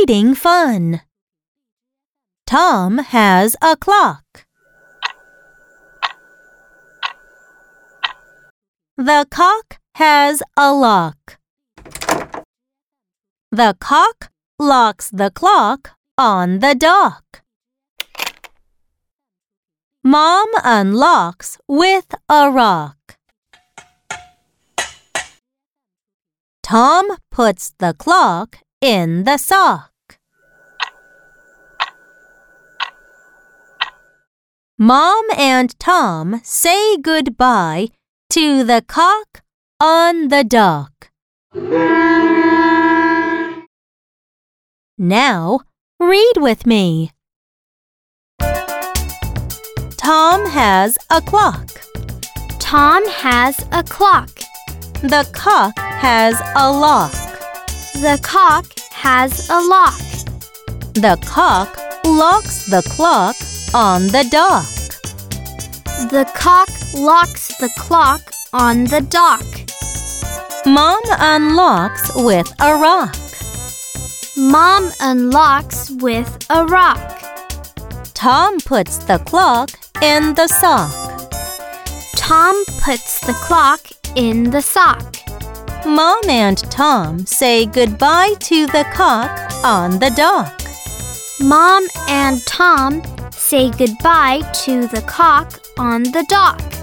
reading fun. Tom has a clock. The cock has a lock. The cock locks the clock on the dock. Mom unlocks with a rock. Tom puts the clock in the sock. Mom and Tom say goodbye to the cock on the dock. Now, read with me. Tom has a clock. Tom has a clock. The cock has a lock. The cock has a lock. The cock locks the clock on the dock. The cock locks the clock on the dock. Mom unlocks with a rock. Mom unlocks with a rock. Tom puts the clock in the sock. Tom puts the clock in the sock. Mom and Tom say goodbye to the cock on the dock. Mom and Tom say goodbye to the cock on the dock.